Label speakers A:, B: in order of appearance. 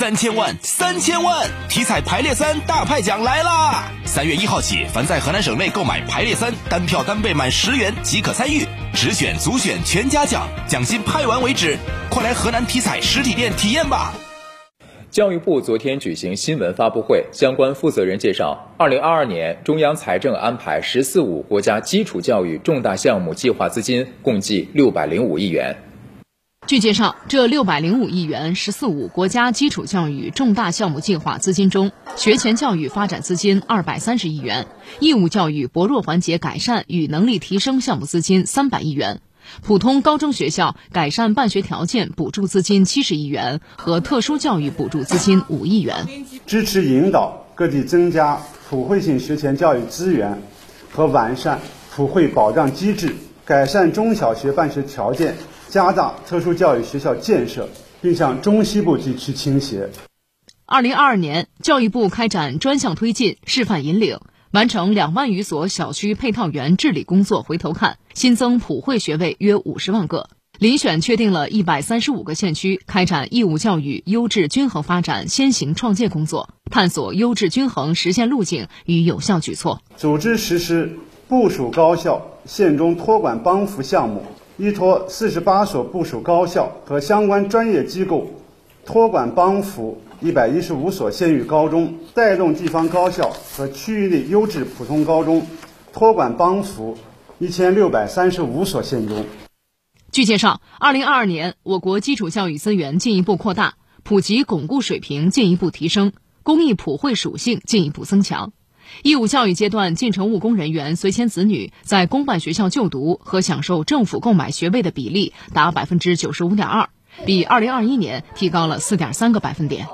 A: 三千万，三千万！体彩排列三大派奖来啦！三月一号起，凡在河南省内购买排列三，单票单倍满十元即可参与，直选、组选全家奖，奖金派完为止。快来河南体彩实体店体验吧！
B: 教育部昨天举行新闻发布会，相关负责人介绍，二零二二年中央财政安排“十四五”国家基础教育重大项目计划资金共计六百零五亿元。
C: 据介绍，这六百零五亿元“十四五”国家基础教育重大项目计划资金中，学前教育发展资金二百三十亿元，义务教育薄弱环节改善与能力提升项目资金三百亿元。普通高中学校改善办学条件补助资金七十亿元和特殊教育补助资金五亿元，
D: 支持引导各地增加普惠性学前教育资源和完善普惠保障机制，改善中小学办学条件，加大特殊教育学校建设，并向中西部地区倾斜。
C: 二零二二年，教育部开展专项推进、示范引领。完成两万余所小区配套园治理工作，回头看新增普惠学位约五十万个，遴选确定了一百三十五个县区，开展义务教育优质均衡发展先行创建工作，探索优质均衡实现路径与有效举措，
D: 组织实施部署高校县中托管帮扶项目，依托四十八所部属高校和相关专业机构托管帮扶。一百一十五所县域高中带动地方高校和区域内优质普通高中托管帮扶一千六百三十五所县中。
C: 据介绍，二零二二年，我国基础教育资源进一步扩大，普及巩固水平进一步提升，公益普惠属性进一步增强。义务教育阶段进城务工人员随迁子女在公办学校就读和享受政府购买学位的比例达百分之九十五点二，比二零二一年提高了四点三个百分点。